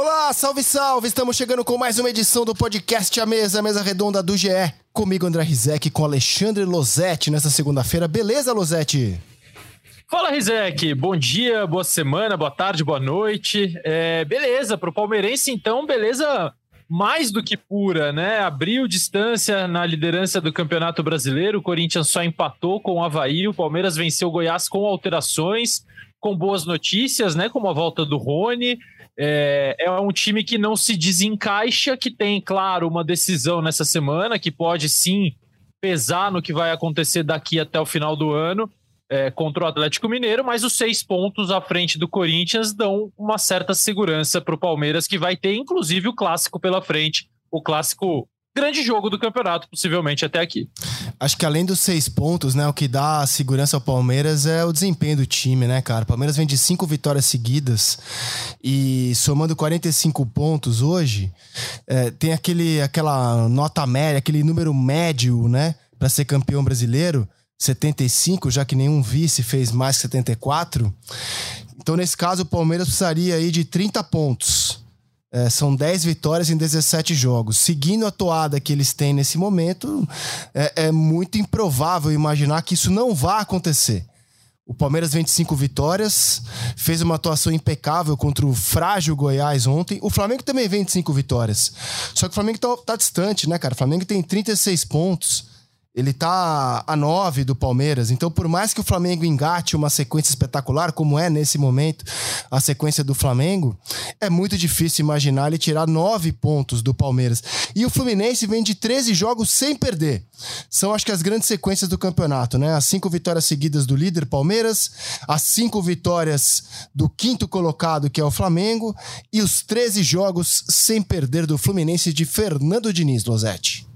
Olá, salve, salve! Estamos chegando com mais uma edição do podcast A Mesa, a mesa redonda do GE. Comigo, André Rizek, com Alexandre Losetti nessa segunda-feira. Beleza, Losetti? Fala, Rizek. Bom dia, boa semana, boa tarde, boa noite. É, beleza, pro palmeirense, então, beleza mais do que pura, né? Abriu distância na liderança do Campeonato Brasileiro. O Corinthians só empatou com o Havaí. O Palmeiras venceu o Goiás com alterações, com boas notícias, né? Como a volta do Rony. É, é, um time que não se desencaixa, que tem, claro, uma decisão nessa semana, que pode sim pesar no que vai acontecer daqui até o final do ano é, contra o Atlético Mineiro, mas os seis pontos à frente do Corinthians dão uma certa segurança para o Palmeiras, que vai ter inclusive o clássico pela frente, o clássico grande jogo do campeonato, possivelmente até aqui. Acho que além dos seis pontos, né, o que dá segurança ao Palmeiras é o desempenho do time, né, cara? O Palmeiras vem de cinco vitórias seguidas e somando 45 pontos hoje, é, tem aquele, aquela nota média, aquele número médio, né, para ser campeão brasileiro. 75, já que nenhum vice fez mais que 74. Então, nesse caso, o Palmeiras precisaria aí de 30 pontos. É, são 10 vitórias em 17 jogos. Seguindo a toada que eles têm nesse momento, é, é muito improvável imaginar que isso não vá acontecer. O Palmeiras vem de cinco vitórias, fez uma atuação impecável contra o frágil Goiás ontem. O Flamengo também vem de cinco vitórias. Só que o Flamengo tá, tá distante, né, cara? O Flamengo tem 36 pontos ele tá a 9 do Palmeiras. Então, por mais que o Flamengo engate uma sequência espetacular, como é nesse momento a sequência do Flamengo, é muito difícil imaginar ele tirar 9 pontos do Palmeiras. E o Fluminense vem de 13 jogos sem perder. São, acho que, as grandes sequências do campeonato, né? As cinco vitórias seguidas do líder Palmeiras, as cinco vitórias do quinto colocado, que é o Flamengo, e os 13 jogos sem perder do Fluminense de Fernando Diniz, Losetti.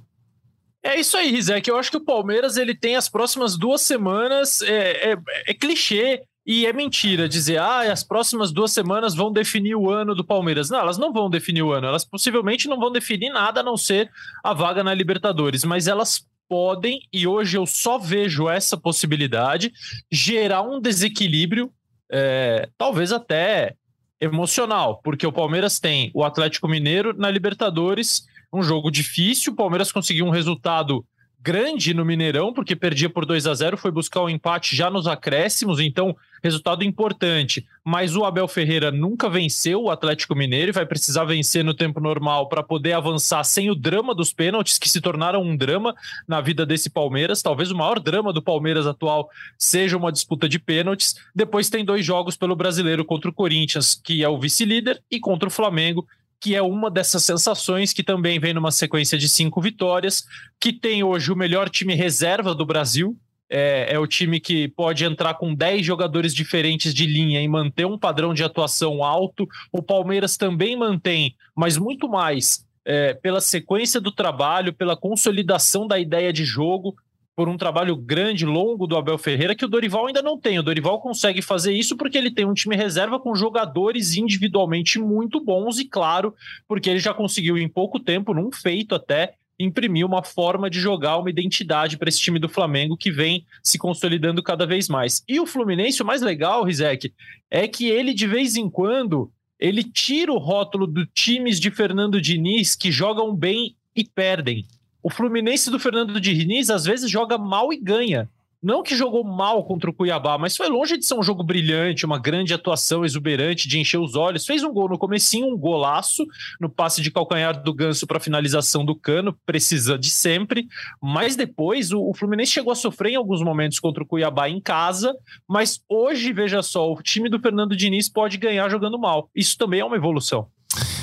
É isso aí, Rizek. Eu acho que o Palmeiras ele tem as próximas duas semanas. É, é, é, clichê e é mentira dizer, ah, as próximas duas semanas vão definir o ano do Palmeiras. Não, elas não vão definir o ano. Elas possivelmente não vão definir nada a não ser a vaga na Libertadores. Mas elas podem, e hoje eu só vejo essa possibilidade, gerar um desequilíbrio, é, talvez até emocional, porque o Palmeiras tem o Atlético Mineiro na Libertadores um jogo difícil. O Palmeiras conseguiu um resultado grande no Mineirão, porque perdia por 2 a 0 foi buscar o um empate já nos acréscimos, então resultado importante. Mas o Abel Ferreira nunca venceu o Atlético Mineiro e vai precisar vencer no tempo normal para poder avançar sem o drama dos pênaltis, que se tornaram um drama na vida desse Palmeiras. Talvez o maior drama do Palmeiras atual seja uma disputa de pênaltis. Depois tem dois jogos pelo brasileiro contra o Corinthians, que é o vice-líder, e contra o Flamengo, que é uma dessas sensações que também vem numa sequência de cinco vitórias, que tem hoje o melhor time reserva do Brasil. É, é o time que pode entrar com 10 jogadores diferentes de linha e manter um padrão de atuação alto. O Palmeiras também mantém, mas muito mais é, pela sequência do trabalho, pela consolidação da ideia de jogo por um trabalho grande, longo do Abel Ferreira, que o Dorival ainda não tem. O Dorival consegue fazer isso porque ele tem um time reserva com jogadores individualmente muito bons e, claro, porque ele já conseguiu em pouco tempo, num feito até, imprimir uma forma de jogar, uma identidade para esse time do Flamengo que vem se consolidando cada vez mais. E o Fluminense, o mais legal, Rizek, é que ele de vez em quando ele tira o rótulo do times de Fernando Diniz que jogam bem e perdem o Fluminense do Fernando Diniz às vezes joga mal e ganha. Não que jogou mal contra o Cuiabá, mas foi longe de ser um jogo brilhante, uma grande atuação exuberante de encher os olhos. Fez um gol no comecinho, um golaço no passe de calcanhar do Ganso para finalização do Cano, precisa de sempre. Mas depois o, o Fluminense chegou a sofrer em alguns momentos contra o Cuiabá em casa, mas hoje, veja só, o time do Fernando Diniz pode ganhar jogando mal. Isso também é uma evolução.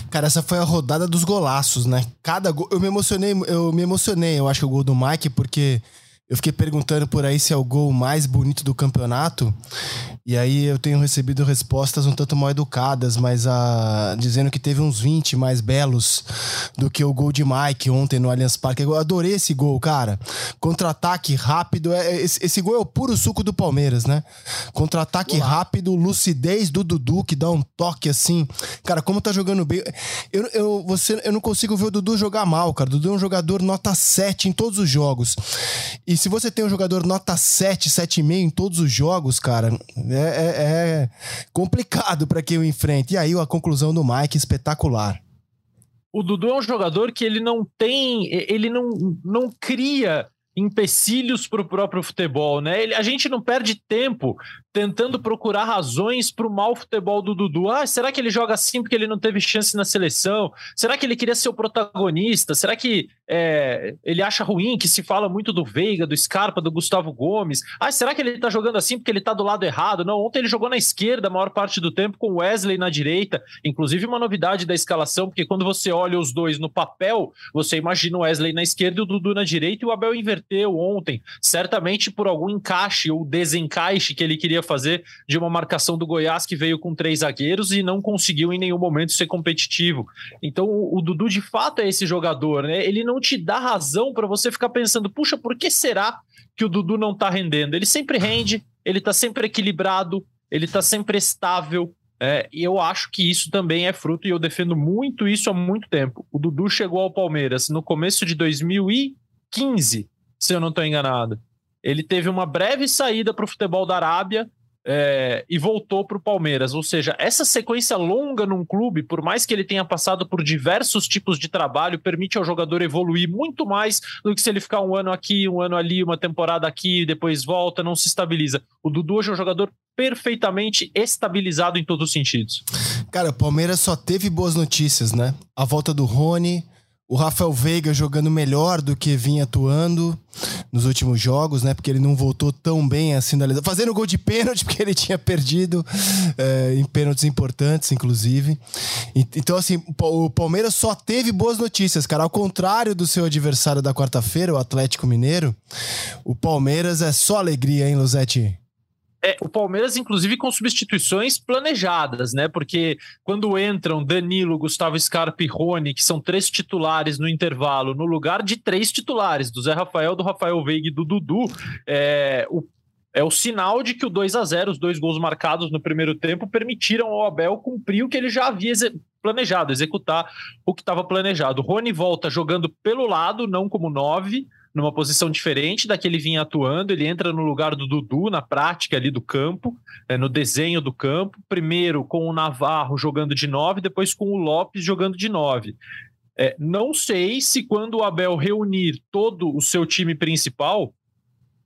Cara, essa foi a rodada dos golaços, né? Cada gol. Eu me emocionei, eu me emocionei, eu acho o gol do Mike, porque eu fiquei perguntando por aí se é o gol mais bonito do campeonato. E aí eu tenho recebido respostas um tanto mal educadas, mas a, dizendo que teve uns 20 mais belos do que o gol de Mike ontem no Allianz Parque. Eu adorei esse gol, cara. Contra-ataque rápido. É, esse, esse, gol é o puro suco do Palmeiras, né? Contra-ataque rápido, lucidez do Dudu, que dá um toque assim. Cara, como tá jogando bem. Eu, eu, você, eu não consigo ver o Dudu jogar mal, cara. O Dudu é um jogador nota 7 em todos os jogos. E se você tem um jogador nota 7, 7,5 em todos os jogos, cara, é, é, é complicado para quem o enfrenta. E aí a conclusão do Mike espetacular. O Dudu é um jogador que ele não tem, ele não, não cria empecilhos para o próprio futebol, né? Ele, a gente não perde tempo tentando procurar razões para o mau futebol do Dudu. Ah, será que ele joga assim porque ele não teve chance na seleção? Será que ele queria ser o protagonista? Será que é, ele acha ruim que se fala muito do Veiga, do Scarpa, do Gustavo Gomes? Ah, será que ele está jogando assim porque ele está do lado errado? Não, ontem ele jogou na esquerda a maior parte do tempo com Wesley na direita. Inclusive uma novidade da escalação, porque quando você olha os dois no papel, você imagina o Wesley na esquerda e o Dudu na direita e o Abel inverteu ontem, certamente por algum encaixe ou desencaixe que ele queria fazer de uma marcação do Goiás que veio com três zagueiros e não conseguiu em nenhum momento ser competitivo. Então o, o Dudu de fato é esse jogador, né? Ele não te dá razão para você ficar pensando, puxa, por que será que o Dudu não tá rendendo? Ele sempre rende, ele tá sempre equilibrado, ele tá sempre estável. É, e eu acho que isso também é fruto, e eu defendo muito isso há muito tempo. O Dudu chegou ao Palmeiras no começo de 2015, se eu não estou enganado. Ele teve uma breve saída para o futebol da Arábia, é, e voltou para o Palmeiras. Ou seja, essa sequência longa num clube, por mais que ele tenha passado por diversos tipos de trabalho, permite ao jogador evoluir muito mais do que se ele ficar um ano aqui, um ano ali, uma temporada aqui, depois volta, não se estabiliza. O Dudu hoje é um jogador perfeitamente estabilizado em todos os sentidos. Cara, o Palmeiras só teve boas notícias, né? A volta do Rony, o Rafael Veiga jogando melhor do que vinha atuando nos últimos jogos, né? Porque ele não voltou tão bem assim na lesão. Fazendo gol de pênalti, porque ele tinha perdido é, em pênaltis importantes, inclusive. Então, assim, o Palmeiras só teve boas notícias, cara. Ao contrário do seu adversário da quarta-feira, o Atlético Mineiro, o Palmeiras é só alegria, hein, Luzetti? É, o Palmeiras, inclusive, com substituições planejadas, né? Porque quando entram Danilo, Gustavo Scarpa e Rony, que são três titulares no intervalo, no lugar de três titulares, do Zé Rafael, do Rafael Veiga e do Dudu, é, o, é o sinal de que o 2 a 0 os dois gols marcados no primeiro tempo, permitiram ao Abel cumprir o que ele já havia planejado, executar o que estava planejado. Rony volta jogando pelo lado, não como nove numa posição diferente da que ele vinha atuando. Ele entra no lugar do Dudu, na prática ali do campo, é, no desenho do campo. Primeiro com o Navarro jogando de nove, depois com o Lopes jogando de nove. É, não sei se quando o Abel reunir todo o seu time principal,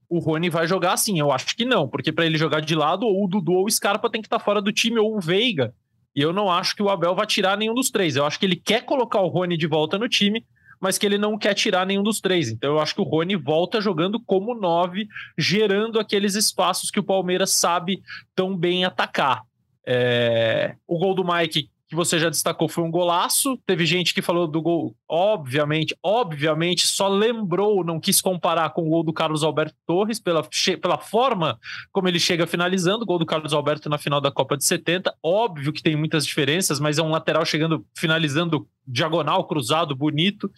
o Rony vai jogar assim. Eu acho que não, porque para ele jogar de lado, ou o Dudu ou o Scarpa tem que estar tá fora do time, ou o Veiga. E eu não acho que o Abel vai tirar nenhum dos três. Eu acho que ele quer colocar o Rony de volta no time, mas que ele não quer tirar nenhum dos três. Então eu acho que o Rony volta jogando como nove, gerando aqueles espaços que o Palmeiras sabe tão bem atacar. É... O gol do Mike que você já destacou foi um golaço. Teve gente que falou do gol, obviamente, obviamente, só lembrou, não quis comparar com o gol do Carlos Alberto Torres pela, pela forma como ele chega finalizando. O gol do Carlos Alberto na final da Copa de 70. Óbvio que tem muitas diferenças, mas é um lateral chegando, finalizando diagonal, cruzado, bonito.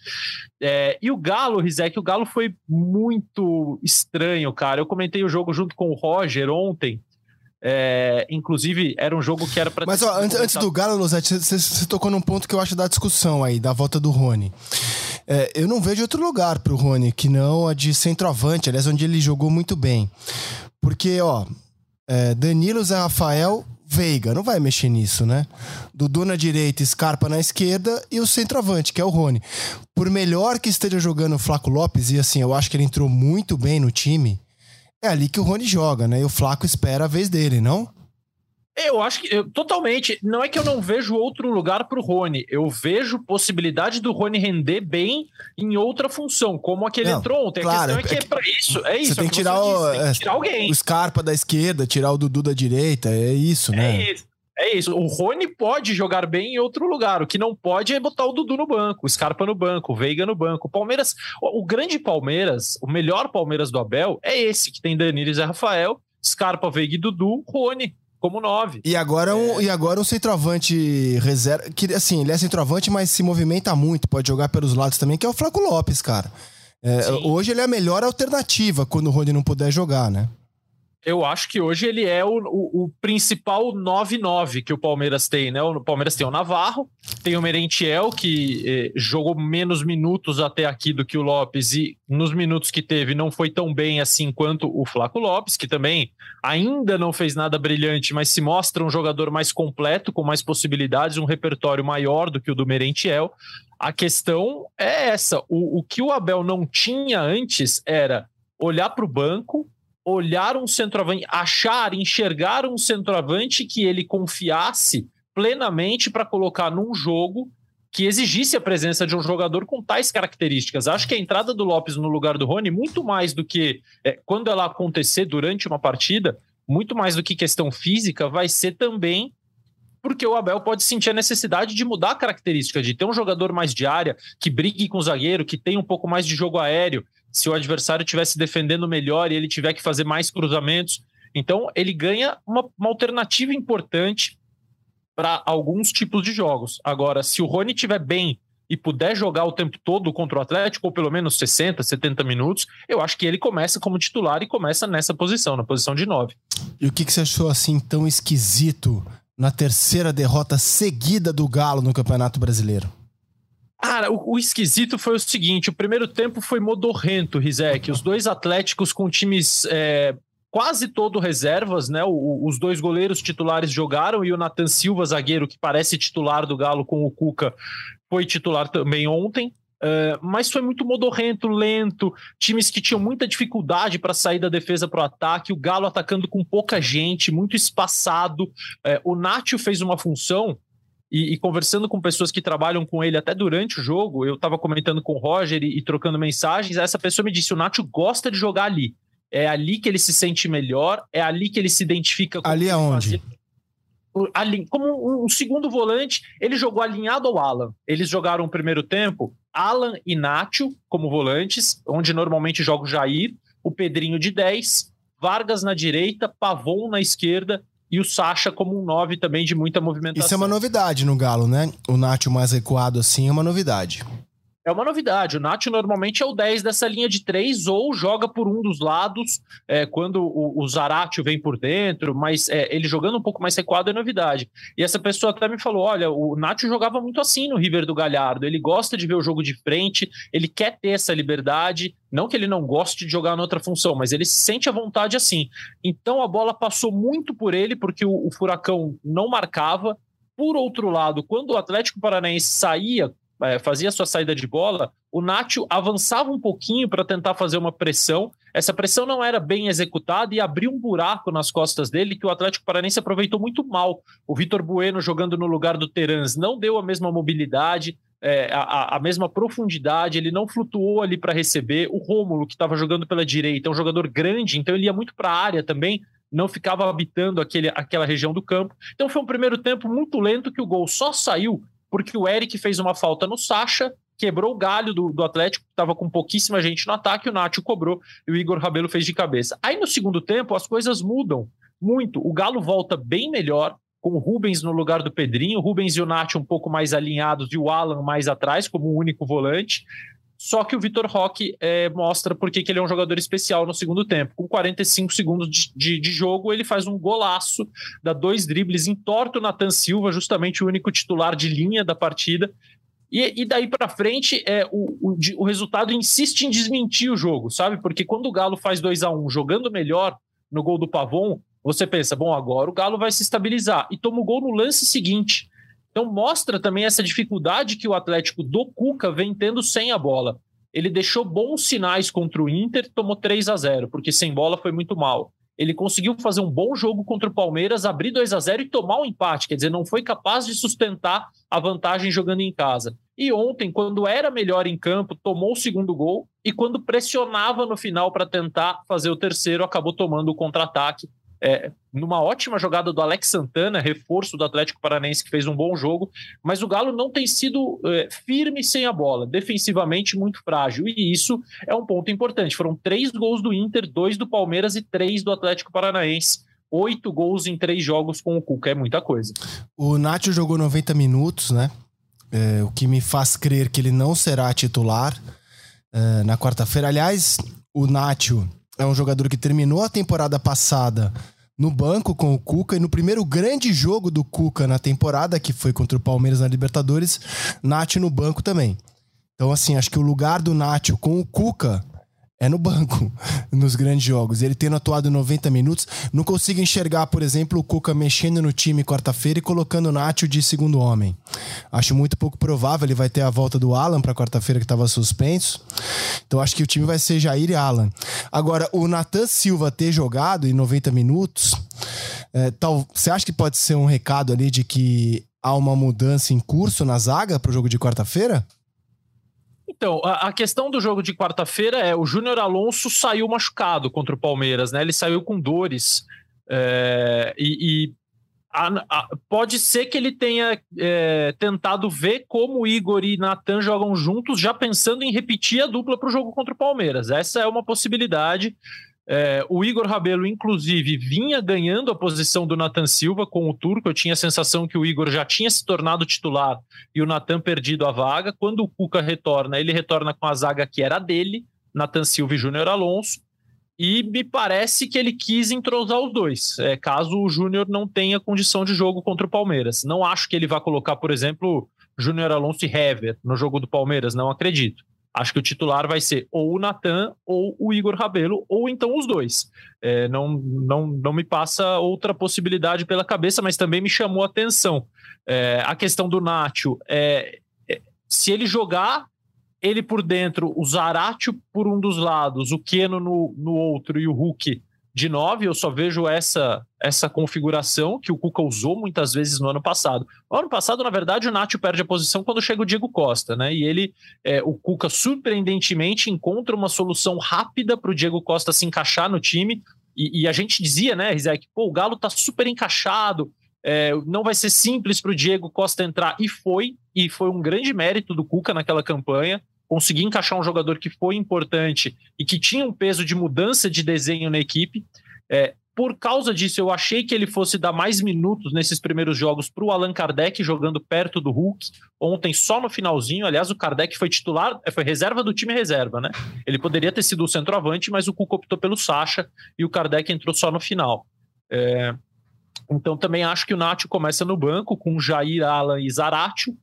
É, e o Galo, Rizek, o Galo foi muito estranho, cara. Eu comentei o jogo junto com o Roger ontem. É, inclusive, era um jogo que era para. Mas ó, antes, antes, do Galo, Luzete, você, você, tocou num ponto que eu acho da discussão aí, da volta do Rony. É, eu não vejo outro lugar pro Rony que não a de centroavante, aliás, onde ele jogou muito bem. Porque, ó, é, Danilo, Zé Rafael, Veiga, não vai mexer nisso, né? Dudu na direita, Scarpa na esquerda e o centroavante, que é o Rony. Por melhor que esteja jogando o Flaco Lopes, e assim, eu acho que ele entrou muito bem no time é ali que o Rony joga, né? E o Flaco espera a vez dele, não? Eu acho que eu, totalmente. Não é que eu não vejo outro lugar para o Rony. Eu vejo possibilidade do Rony render bem em outra função, como aquele não, entrou ontem. Claro, a questão é, é que é, para isso. É isso. Você tem, é que tirar, o, tem que tirar alguém. O Scarpa da esquerda, tirar o Dudu da direita. É isso, né? É isso. É isso. O Rony pode jogar bem em outro lugar. O que não pode é botar o Dudu no banco, o Scarpa no banco, o Veiga no banco. O Palmeiras, o, o grande Palmeiras, o melhor Palmeiras do Abel é esse que tem Danilo e Rafael, Scarpa, Veiga e Dudu, Rony como nove. E agora, um, é. e agora um centroavante reserva. Que, assim, ele é centroavante, mas se movimenta muito, pode jogar pelos lados também, que é o Flaco Lopes, cara. É, hoje ele é a melhor alternativa quando o Rony não puder jogar, né? Eu acho que hoje ele é o, o, o principal 9-9 que o Palmeiras tem, né? O Palmeiras tem o Navarro, tem o Merentiel, que eh, jogou menos minutos até aqui do que o Lopes, e nos minutos que teve não foi tão bem assim quanto o Flaco Lopes, que também ainda não fez nada brilhante, mas se mostra um jogador mais completo, com mais possibilidades, um repertório maior do que o do Merentiel. A questão é essa: o, o que o Abel não tinha antes era olhar para o banco olhar um centroavante, achar, enxergar um centroavante que ele confiasse plenamente para colocar num jogo que exigisse a presença de um jogador com tais características. Acho que a entrada do Lopes no lugar do Rony, muito mais do que é, quando ela acontecer durante uma partida, muito mais do que questão física, vai ser também porque o Abel pode sentir a necessidade de mudar a característica, de ter um jogador mais de área, que brigue com o zagueiro, que tenha um pouco mais de jogo aéreo, se o adversário estivesse defendendo melhor e ele tiver que fazer mais cruzamentos. Então, ele ganha uma, uma alternativa importante para alguns tipos de jogos. Agora, se o Rony estiver bem e puder jogar o tempo todo contra o Atlético, ou pelo menos 60, 70 minutos, eu acho que ele começa como titular e começa nessa posição, na posição de 9. E o que, que você achou assim tão esquisito na terceira derrota seguida do Galo no Campeonato Brasileiro? Cara, o, o, esquisito foi o seguinte: o primeiro tempo foi modorrento, Rizek. Os dois Atléticos com times é, quase todo reservas, né? O, os dois goleiros titulares jogaram e o Nathan Silva, zagueiro, que parece titular do Galo com o Cuca, foi titular também ontem. Uh, mas foi muito modorrento, lento, times que tinham muita dificuldade para sair da defesa para o ataque, o Galo atacando com pouca gente, muito espaçado. Uh, o Nátio fez uma função e, e, conversando com pessoas que trabalham com ele até durante o jogo, eu estava comentando com o Roger e, e, trocando mensagens, essa pessoa me disse: o Nacho gosta de jogar ali. É ali que ele se sente melhor, é ali que ele se identifica com Ali aonde? Ali, como um segundo volante, ele jogou alinhado ao Alan. Eles jogaram o primeiro tempo, Alan e Nacho como volantes, onde normalmente joga o Jair, o Pedrinho de 10, Vargas na direita, Pavon na esquerda e o Sacha como um 9 também de muita movimentação. Isso é uma novidade no Galo, né? O Nacho mais recuado assim é uma novidade. É uma novidade. O Nath normalmente é o 10 dessa linha de três ou joga por um dos lados é, quando o, o Zaratio vem por dentro, mas é, ele jogando um pouco mais recuado é novidade. E essa pessoa até me falou: olha, o Nath jogava muito assim no River do Galhardo. Ele gosta de ver o jogo de frente, ele quer ter essa liberdade. Não que ele não goste de jogar noutra função, mas ele se sente à vontade assim. Então a bola passou muito por ele, porque o, o Furacão não marcava. Por outro lado, quando o Atlético Paranaense saía fazia sua saída de bola, o Nacho avançava um pouquinho para tentar fazer uma pressão. Essa pressão não era bem executada e abriu um buraco nas costas dele que o Atlético Paranense aproveitou muito mal. O Vitor Bueno jogando no lugar do Terans não deu a mesma mobilidade, é, a, a, mesma profundidade, ele não flutuou ali para receber. O Rômulo, que estava jogando pela direita, é um jogador grande, então ele ia muito para a área também, não ficava habitando aquele, aquela região do campo. Então foi um primeiro tempo muito lento que o gol só saiu porque o Eric fez uma falta no Sacha, quebrou o galho do, do Atlético, que estava com pouquíssima gente no ataque, o Nacho cobrou e o Igor Rabelo fez de cabeça. Aí no segundo tempo as coisas mudam muito. O Galo volta bem melhor, com o Rubens no lugar do Pedrinho, o Rubens e o Nath um pouco mais alinhados e o Alan mais atrás, como o único volante. Só que o Vitor Roque é, mostra porque que ele é um jogador especial no segundo tempo. Com 45 segundos de, de, de, jogo, ele faz um golaço, dá dois dribles, entorta o Nathan Silva, justamente o único titular de linha da partida. E, e daí para frente, é, o, o, o, resultado insiste em desmentir o jogo, sabe? Porque quando o Galo faz 2 a 1 um, jogando melhor no gol do Pavon, você pensa, bom, agora o Galo vai se estabilizar. E toma o gol no lance seguinte. Então mostra também essa dificuldade que o Atlético do Cuca vem tendo sem a bola. Ele deixou bons sinais contra o Inter, tomou 3 a 0 porque sem bola foi muito mal. Ele conseguiu fazer um bom jogo contra o Palmeiras, abrir 2 a 0 e tomar um empate, quer dizer, não foi capaz de sustentar a vantagem jogando em casa. E ontem, quando era melhor em campo, tomou o segundo gol e quando pressionava no final para tentar fazer o terceiro, acabou tomando o contra-ataque é, numa ótima jogada do Alex Santana, reforço do Atlético Paranense, que fez um bom jogo, mas o Galo não tem sido é, firme sem a bola, defensivamente muito frágil, e isso é um ponto importante. Foram três gols do Inter, dois do Palmeiras e três do Atlético Paranaense. Oito gols em três jogos com o Cuca, é muita coisa. O Nacho jogou 90 minutos, né? É, o que me faz crer que ele não será titular é, na quarta-feira. Aliás, o Nacho é um jogador que terminou a temporada passada no banco com o Cuca e no primeiro grande jogo do Cuca na temporada, que foi contra o Palmeiras na Libertadores, Nath no banco também. Então, assim, acho que o lugar do Nath com o Cuca é no banco, nos grandes jogos. Ele tendo atuado 90 minutos, não consigo enxergar, por exemplo, o Cuca mexendo no time quarta-feira e colocando o Nacho de segundo homem. Acho muito pouco provável. Ele vai ter a volta do Alan para quarta-feira, que estava suspenso. Então acho que o time vai ser Jair e Alan. Agora, o Natan Silva ter jogado em 90 minutos, é, tal, você acha que pode ser um recado ali de que há uma mudança em curso na zaga para o jogo de quarta-feira? Então, a, a, questão do jogo de quarta-feira é o Júnior Alonso saiu machucado contra o Palmeiras, né? Ele saiu com dores. É, e, e a, a, pode ser que ele tenha é, tentado ver como Igor e Natan jogam juntos, já pensando em repetir a dupla para o jogo contra o Palmeiras. Essa é uma possibilidade. É, o Igor Rabelo, inclusive, vinha ganhando a posição do Nathan Silva com o Turco. Eu tinha a sensação que o Igor já tinha se tornado titular e o Nathan perdido a vaga. Quando o Cuca retorna, ele retorna com a zaga que era dele, Nathan Silva e Júnior Alonso. E me parece que ele quis entrosar os dois, é, caso o Júnior não tenha condição de jogo contra o Palmeiras. Não acho que ele vá colocar, por exemplo, Júnior Alonso e Hever no jogo do Palmeiras, não acredito. Acho que o titular vai ser ou o Natan ou o Igor Rabelo, ou então os dois. É, não, não, não me passa outra possibilidade pela cabeça, mas também me chamou a atenção. É, a questão do Nacho é, é, se ele jogar ele por dentro, o Zaratio por um dos lados, o Keno no, no outro e o Hulk de 9, eu só vejo essa essa configuração que o Cuca usou muitas vezes no ano passado. No ano passado, na verdade, o Nacho perde a posição quando chega o Diego Costa, né? E ele, é, o Cuca, surpreendentemente, encontra uma solução rápida para o Diego Costa se encaixar no time. E, e a gente dizia, né, Rizek, pô, o Galo tá super encaixado, é, não vai ser simples para o Diego Costa entrar. E foi, e foi um grande mérito do Cuca naquela campanha conseguir encaixar um jogador que foi importante e que tinha um peso de mudança de desenho na equipe. É, por causa disso, eu achei que ele fosse dar mais minutos nesses primeiros jogos para o Allan Kardec jogando perto do Hulk. Ontem, só no finalzinho. Aliás, o Kardec foi titular, foi reserva do time reserva, né? Ele poderia ter sido o centroavante, mas o Cuca optou pelo Sacha e o Kardec entrou só no final. É... Então, também acho que o Nacho começa no banco com Jair, Alan e Zaratio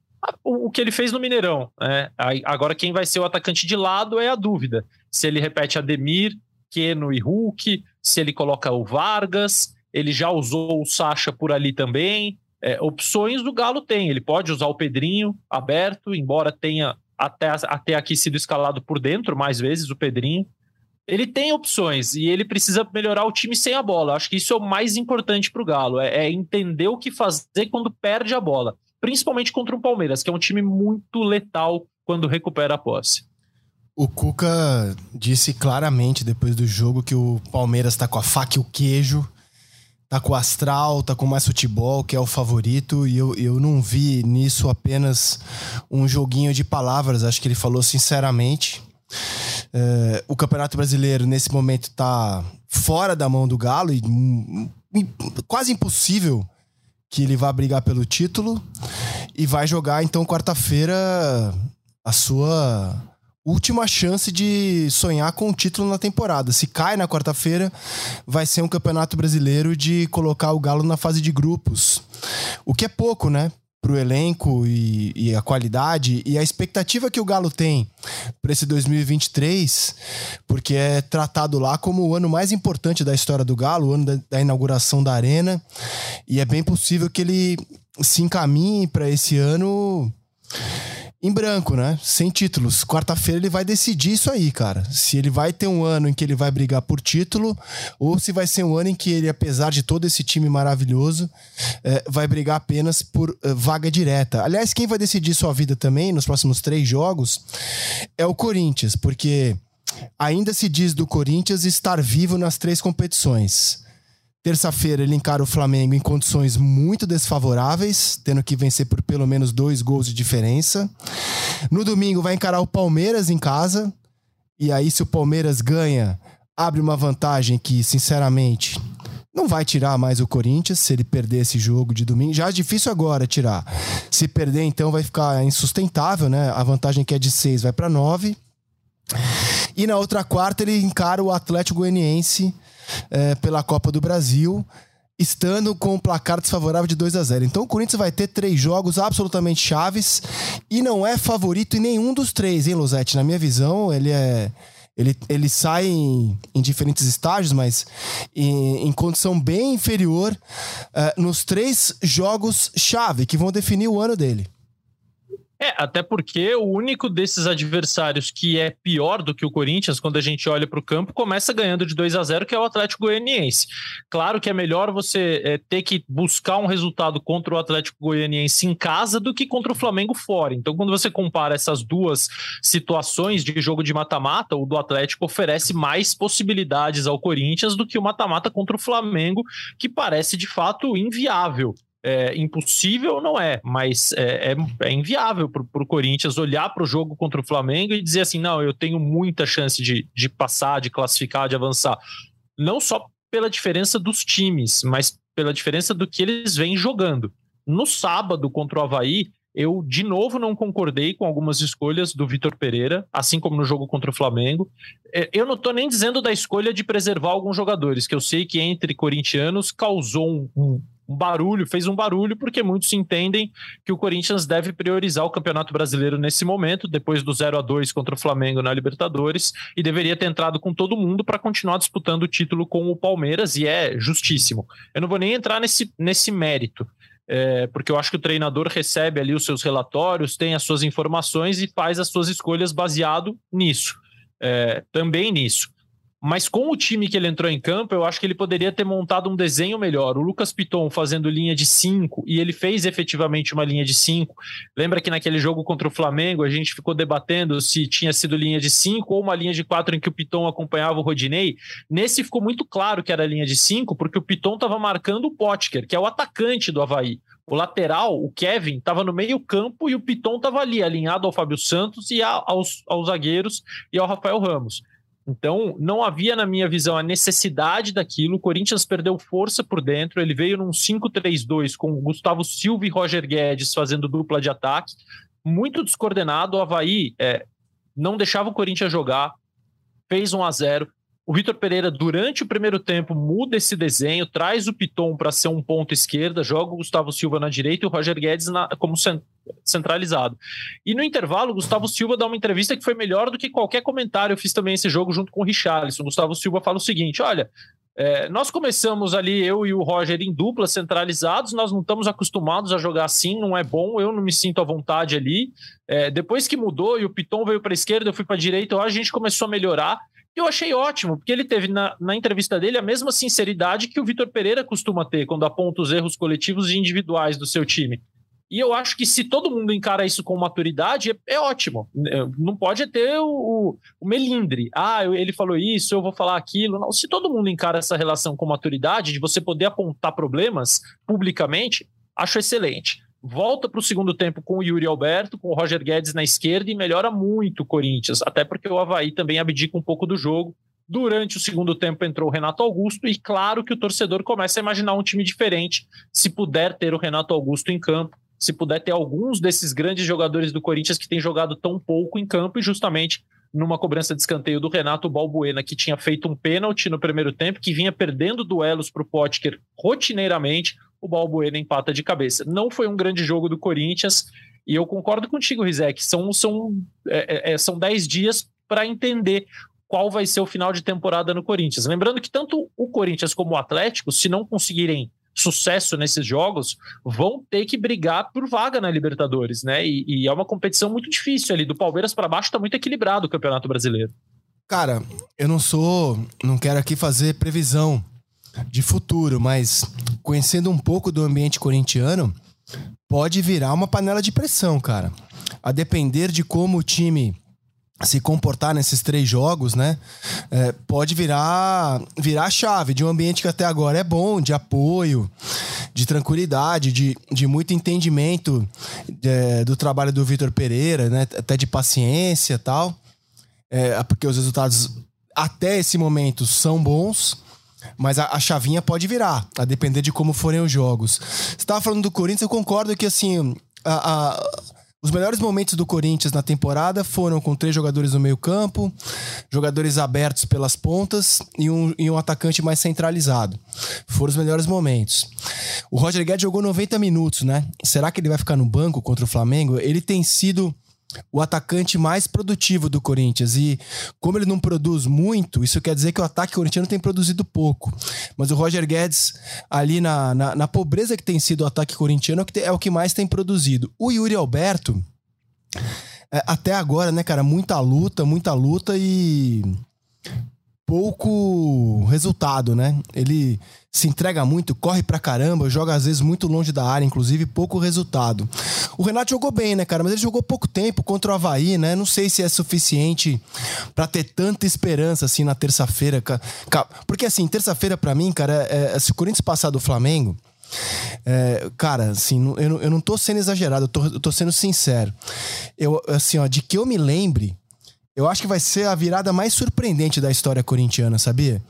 o, que ele fez no Mineirão. Né? Agora, quem vai ser o atacante de lado é a dúvida. Se ele repete Ademir, Keno e Hulk, se ele coloca o Vargas, ele já usou o Sacha por ali também. É, opções do Galo tem. Ele pode usar o Pedrinho aberto, embora tenha até, até aqui sido escalado por dentro mais vezes o Pedrinho. Ele tem opções e ele precisa melhorar o time sem a bola. Acho que isso é o mais importante para o Galo, é, é entender o que fazer quando perde a bola principalmente contra o Palmeiras, que é um time muito letal quando recupera a posse. O Cuca disse claramente depois do jogo que o Palmeiras tá com a faca e o queijo, tá com o astral, tá com mais futebol, que é o favorito, e eu, eu não vi nisso apenas um joguinho de palavras, acho que ele falou sinceramente. É, o Campeonato Brasileiro, nesse momento, tá fora da mão do Galo e hum, hum, quase impossível que ele vai brigar pelo título e vai jogar então quarta-feira a sua última chance de sonhar com o título na temporada. Se cai na quarta-feira, vai ser um campeonato brasileiro de colocar o Galo na fase de grupos. O que é pouco, né? Pro elenco e, e a qualidade e a expectativa que o Galo tem para esse 2023, porque é tratado lá como o ano mais importante da história do Galo, o ano da, da inauguração da Arena, e é bem possível que ele se encaminhe para esse ano em branco, né? Sem títulos. Quarta-feira ele vai decidir isso aí, cara. Se ele vai ter um ano em que ele vai brigar por título, ou se vai ser um ano em que ele, apesar de todo esse time maravilhoso, é, vai brigar apenas por é, vaga direta. Aliás, quem vai decidir sua vida também nos próximos três jogos é o Corinthians, porque ainda se diz do Corinthians estar vivo nas três competições. Terça-feira ele encara o Flamengo em condições muito desfavoráveis, tendo que vencer por pelo menos dois gols de diferença. No domingo vai encarar o Palmeiras em casa. E aí, se o Palmeiras ganha, abre uma vantagem que, sinceramente, não vai tirar mais o Corinthians se ele perder esse jogo de domingo. Já é difícil agora tirar. Se perder, então, vai ficar insustentável, né? A vantagem que é de seis vai para nove. E na outra quarta ele encara o Atlético Goianiense é, pela Copa do Brasil, estando com um placar desfavorável de 2 a 0 Então o Corinthians vai ter três jogos absolutamente chaves e não é favorito em nenhum dos três, hein, Losete? Na minha visão, ele é. Ele, ele sai em, em diferentes estágios, mas em, em condição bem inferior uh, nos três jogos-chave que vão definir o ano dele. É, até porque o único desses adversários que é pior do que o Corinthians, quando a gente olha para o campo, começa ganhando de 2 a 0 que é o Atlético Goianiense. Claro que é melhor você é, ter que buscar um resultado contra o Atlético Goianiense em casa do que contra o Flamengo fora. Então, quando você compara essas duas situações de jogo de mata-mata, o do Atlético oferece mais possibilidades ao Corinthians do que o mata-mata contra o Flamengo, que parece de fato inviável é, impossível não é, mas é, é, é inviável para o Corinthians olhar para o jogo contra o Flamengo e dizer assim: não, eu tenho muita chance de, de passar, de classificar, de avançar. Não só pela diferença dos times, mas pela diferença do que eles vêm jogando. No sábado contra o Havaí, eu de novo não concordei com algumas escolhas do Vitor Pereira, assim como no jogo contra o Flamengo. É, eu não estou nem dizendo da escolha de preservar alguns jogadores, que eu sei que entre corintianos causou um, um, barulho, fez um barulho, porque muitos entendem que o Corinthians deve priorizar o Campeonato Brasileiro nesse momento, depois do 0 a 2 contra o Flamengo na Libertadores, e deveria ter entrado com todo mundo para continuar disputando o título com o Palmeiras, e é justíssimo. Eu não vou nem entrar nesse, nesse mérito. É, porque eu acho que o treinador recebe ali os seus relatórios, tem as suas informações e faz as suas escolhas baseado nisso, é, também nisso. Mas com o time que ele entrou em campo, eu acho que ele poderia ter montado um desenho melhor. O Lucas Piton fazendo linha de 5, e ele fez efetivamente uma linha de 5. Lembra que naquele jogo contra o Flamengo, a gente ficou debatendo se tinha sido linha de 5 ou uma linha de 4 em que o Piton acompanhava o Rodinei? Nesse ficou muito claro que era linha de 5, porque o Piton estava marcando o Potker, que é o atacante do Havaí. O lateral, o Kevin, estava no meio campo e o Piton estava ali, alinhado ao Fábio Santos e aos, aos zagueiros e ao Rafael Ramos. Então, não havia, na minha visão, a necessidade daquilo. O Corinthians perdeu força por dentro. Ele veio num 5-3-2 com Gustavo Silva e Roger Guedes fazendo dupla de ataque. Muito descoordenado. O Havaí é, não deixava o Corinthians jogar. Fez 1 a 0 o Vitor Pereira, durante o primeiro tempo, muda esse desenho, traz o Piton para ser um ponto esquerda, joga o Gustavo Silva na direita e o Roger Guedes na, como centralizado. E no intervalo, o Gustavo Silva dá uma entrevista que foi melhor do que qualquer comentário. Eu fiz também esse jogo junto com o Richarlison. O Gustavo Silva fala o seguinte: olha. É, nós começamos ali, eu e o Roger, em dupla, centralizados. Nós não estamos acostumados a jogar assim, não é bom. Eu não me sinto à vontade ali. É, depois que mudou e o Piton veio para a esquerda, eu fui para a direita, a gente começou a melhorar. Eu achei ótimo, porque ele teve na, na entrevista dele a mesma sinceridade que o Vitor Pereira costuma ter quando aponta os erros coletivos e individuais do seu time. E eu acho que se todo mundo encara isso com maturidade, é, é ótimo. É, não pode ter o, o, melindre. Ah, ele falou isso, eu vou falar aquilo. Não, se todo mundo encara essa relação com maturidade, de você poder apontar problemas publicamente, acho excelente volta para o segundo tempo com o Yuri Alberto, com o Roger Guedes na esquerda e melhora muito o Corinthians, até porque o Havaí também abdica um pouco do jogo. Durante o segundo tempo entrou o Renato Augusto e claro que o torcedor começa a imaginar um time diferente se puder ter o Renato Augusto em campo, se puder ter alguns desses grandes jogadores do Corinthians que têm jogado tão pouco em campo e justamente numa cobrança de escanteio do Renato Balbuena, que tinha feito um pênalti no primeiro tempo, que vinha perdendo duelos para o Potker rotineiramente o Balbuena empata de cabeça. Não foi um grande jogo do Corinthians, e eu concordo contigo, Rizek, são, são, é, é, é são 10 dias para entender qual vai ser o final de temporada no Corinthians. Lembrando que tanto o Corinthians como o Atlético, se não conseguirem sucesso nesses jogos, vão ter que brigar por vaga na Libertadores, né? E, e é uma competição muito difícil ali. Do Palmeiras para baixo está muito equilibrado o Campeonato Brasileiro. Cara, eu não sou. Não quero aqui fazer previsão de futuro, mas conhecendo um pouco do ambiente corintiano, pode virar uma panela de pressão, cara. A depender de como o time se comportar nesses três jogos, né? É, pode virar virar a chave de um ambiente que até agora é bom, de apoio, de tranquilidade, de, de muito entendimento é, do trabalho do Vitor Pereira, né? Até de paciência tal. É, porque os resultados até esse momento são bons. Mas a, a, chavinha pode virar, a depender de como forem os jogos. Você estava falando do Corinthians, eu concordo que assim. A, a, Os melhores momentos do Corinthians na temporada foram com três jogadores no meio-campo, jogadores abertos pelas pontas e um, e um atacante mais centralizado. Foram os melhores momentos. O Roger Guedes jogou 90 minutos, né? Será que ele vai ficar no banco contra o Flamengo? Ele tem sido o atacante mais produtivo do Corinthians. E como ele não produz muito, isso quer dizer que o ataque corintiano tem produzido pouco. Mas o Roger Guedes, ali na, na, na pobreza que tem sido o ataque corintiano, é o que, é mais tem produzido. O Yuri Alberto, é, até agora, né, cara, muita luta, muita luta e pouco resultado, né? Ele se entrega muito, corre pra caramba, joga às vezes muito longe da área, inclusive pouco resultado. O Renato jogou bem, né, cara? Mas ele jogou pouco tempo contra o Havaí, né? Não sei se é suficiente para ter tanta esperança assim na terça-feira. Porque assim, terça-feira para mim, cara, é, é, se o Corinthians passar do Flamengo. É, cara, assim, eu não, eu não tô sendo exagerado, eu tô, eu tô sendo sincero. Eu, assim, ó, de que eu me lembre, eu acho que vai ser a virada mais surpreendente da história corintiana, sabia?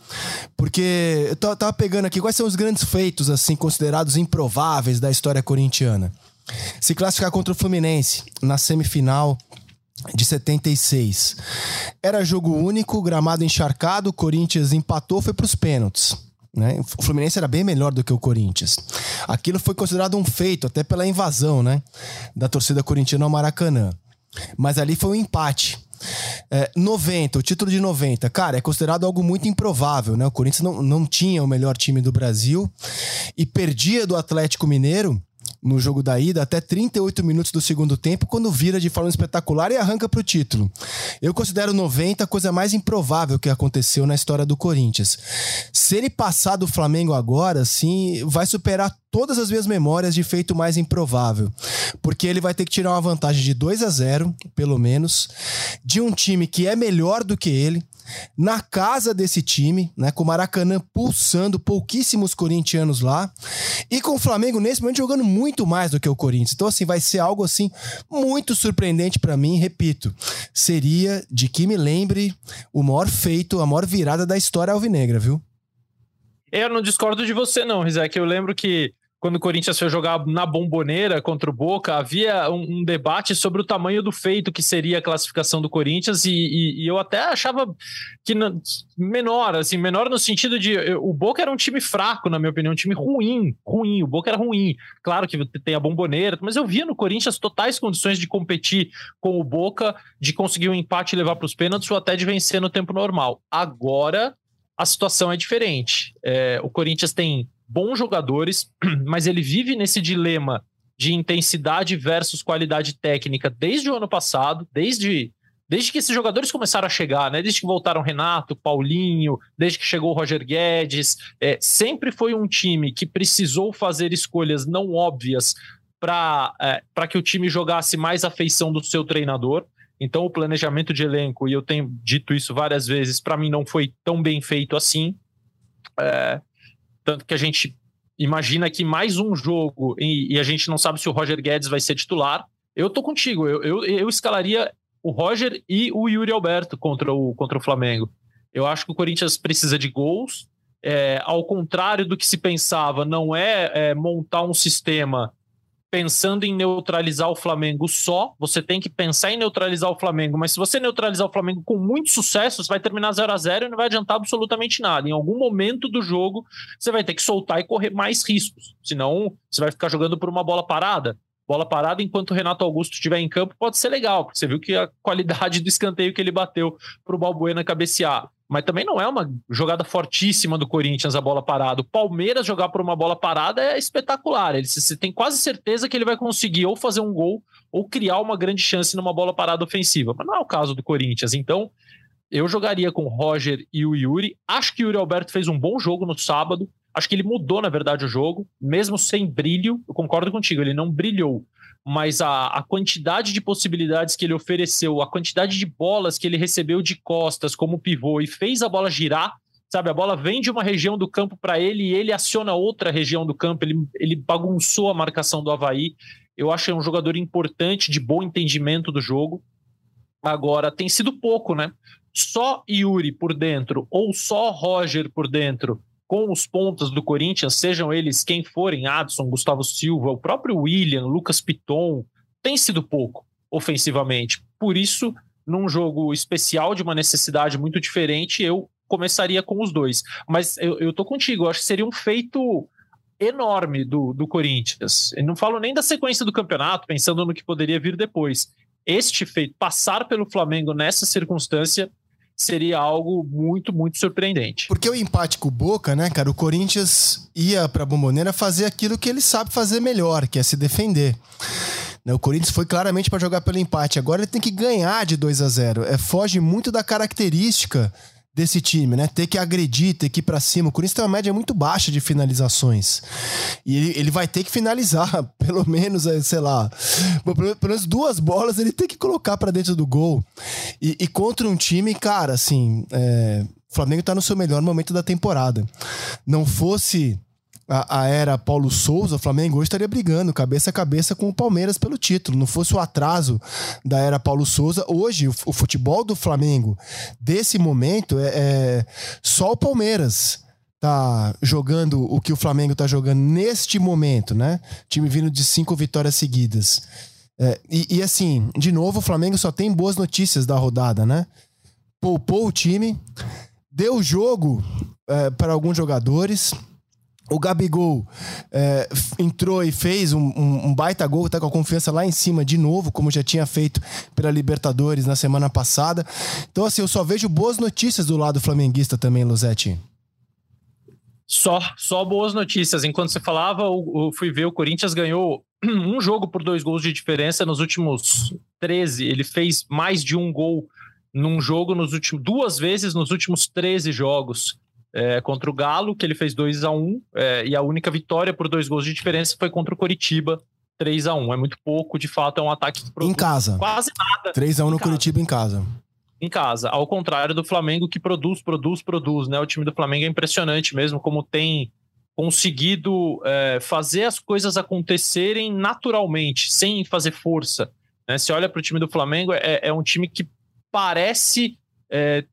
Porque eu tava pegando aqui quais são os grandes feitos, assim, considerados improváveis da história corintiana. Se classificar contra o Fluminense na semifinal de 76. Era jogo único, gramado encharcado, o Corinthians empatou, foi para os pênaltis. Né? O Fluminense era bem melhor do que o Corinthians. Aquilo foi considerado um feito, até pela invasão né? da torcida corintiana ao Maracanã. Mas ali foi um empate. É, 90, o título de 90, cara, é considerado algo muito improvável, né? O Corinthians não, não tinha o melhor time do Brasil e perdia do Atlético Mineiro no jogo da ida até 38 minutos do segundo tempo, quando vira de forma espetacular e arranca para o título. Eu considero 90 a coisa mais improvável que aconteceu na história do Corinthians. Se ele passar do Flamengo agora, sim, vai superar todas as minhas memórias de feito mais improvável. Porque ele vai ter que tirar uma vantagem de 2 a 0, pelo menos, de um time que é melhor do que ele, na casa desse time, né, com o Maracanã pulsando, pouquíssimos corintianos lá, e com o Flamengo nesse momento jogando muito mais do que o Corinthians. Então assim, vai ser algo assim muito surpreendente para mim, repito. Seria de que me lembre o maior feito, a maior virada da história alvinegra, viu? Eu não discordo de você não, Rizek. Eu lembro que quando o Corinthians foi jogar na bomboneira contra o Boca, havia um, um debate sobre o tamanho do feito que seria a classificação do Corinthians, e, e, e eu até achava que não, menor, assim, menor no sentido de o Boca era um time fraco, na minha opinião, um time ruim, ruim, o Boca era ruim. Claro que tem a bomboneira, mas eu via no Corinthians totais condições de competir com o Boca, de conseguir um empate e levar para os pênaltis, ou até de vencer no tempo normal. Agora a situação é diferente. É, o Corinthians tem bons jogadores, mas ele vive nesse dilema de intensidade versus qualidade técnica desde o ano passado, desde, desde que esses jogadores começaram a chegar, né? Desde que voltaram Renato, Paulinho, desde que chegou o Roger Guedes, é, sempre foi um time que precisou fazer escolhas não óbvias para é, que o time jogasse mais a feição do seu treinador. Então, o planejamento de elenco, e eu tenho dito isso várias vezes, para mim não foi tão bem feito assim. É, tanto que a gente imagina que mais um jogo e, e, a gente não sabe se o Roger Guedes vai ser titular. Eu tô contigo, eu, eu, eu escalaria o Roger e o Yuri Alberto contra o, contra o Flamengo. Eu acho que o Corinthians precisa de gols. É, ao contrário do que se pensava, não é, é montar um sistema pensando em neutralizar o Flamengo só, você tem que pensar em neutralizar o Flamengo, mas se você neutralizar o Flamengo com muito sucesso, você vai terminar 0 a 0 e não vai adiantar absolutamente nada. Em algum momento do jogo, você vai ter que soltar e correr mais riscos, senão você vai ficar jogando por uma bola parada. Bola parada enquanto o Renato Augusto estiver em campo pode ser legal, porque você viu que a qualidade do escanteio que ele bateu para o Balbuena cabecear mas também não é uma jogada fortíssima do Corinthians a bola parada. O Palmeiras jogar por uma bola parada é espetacular. Ele você tem quase certeza que ele vai conseguir ou fazer um gol ou criar uma grande chance numa bola parada ofensiva. Mas não é o caso do Corinthians. Então, eu jogaria com o Roger e o Yuri. Acho que o Yuri Alberto fez um bom jogo no sábado. Acho que ele mudou, na verdade, o jogo, mesmo sem brilho. Eu concordo contigo, ele não brilhou mas a, a quantidade de possibilidades que ele ofereceu, a quantidade de bolas que ele recebeu de costas como pivô e fez a bola girar, sabe? A bola vem de uma região do campo para ele e ele aciona outra região do campo, ele, ele bagunçou a marcação do Havaí. Eu acho que é um jogador importante, de bom entendimento do jogo. Agora, tem sido pouco, né? Só Yuri por dentro ou só Roger por dentro com os pontas do Corinthians, sejam eles quem forem, Adson, Gustavo Silva, o próprio William, Lucas Piton, tem sido pouco ofensivamente. Por isso, num jogo especial de uma necessidade muito diferente, eu começaria com os dois. Mas eu, eu tô contigo, eu acho que seria um feito enorme do, do Corinthians. Eu não falo nem da sequência do campeonato, pensando no que poderia vir depois. Este feito, passar pelo Flamengo nessa circunstância, seria algo muito, muito surpreendente. Porque o empate com o Boca, né, cara, o Corinthians ia pra Bomboneira fazer aquilo que ele sabe fazer melhor, que é se defender. Né, o Corinthians foi claramente para jogar pelo empate. Agora ele tem que ganhar de 2 a 0. É, foge muito da característica desse time, né? Ter que agredir, ter que ir pra cima. O Corinthians tem uma média muito baixa de finalizações. E ele, ele vai ter que finalizar, pelo menos, é, sei lá, pelo, menos duas bolas ele tem que colocar para dentro do gol. E, e, contra um time, cara, assim, é, o Flamengo tá no seu melhor momento da temporada. Não fosse a, a, era Paulo Souza, o Flamengo hoje estaria brigando cabeça a cabeça com o Palmeiras pelo título. Não fosse o atraso da era Paulo Souza, hoje o, o futebol do Flamengo desse momento é, é, só o Palmeiras tá jogando o que o Flamengo tá jogando neste momento, né? Time vindo de cinco vitórias seguidas. É, e, e assim, de novo, o Flamengo só tem boas notícias da rodada, né? Poupou o time, deu jogo é, para alguns jogadores o Gabigol é, entrou e fez um, um, um, baita gol, tá com a confiança lá em cima de novo, como já tinha feito pela Libertadores na semana passada. Então, assim, eu só vejo boas notícias do lado flamenguista também, Luzetti. Só, só boas notícias. Enquanto você falava, eu, eu fui ver o Corinthians ganhou um jogo por dois gols de diferença nos últimos 13. Ele fez mais de um gol num jogo nos últimos duas vezes nos últimos 13 jogos é, contra o Galo, que ele fez 2 a 1 é, e a única vitória por dois gols de diferença foi contra o Coritiba, 3 a 1 É muito pouco, de fato, é um ataque que Em casa. Quase nada. 3 a 1 no casa. Curitiba em casa. Em casa. Ao contrário do Flamengo, que produz, produz, produz. Né? O time do Flamengo é impressionante mesmo, como tem conseguido é, fazer as coisas acontecerem naturalmente, sem fazer força. Né? Se olha para o time do Flamengo, é, é um time que parece é,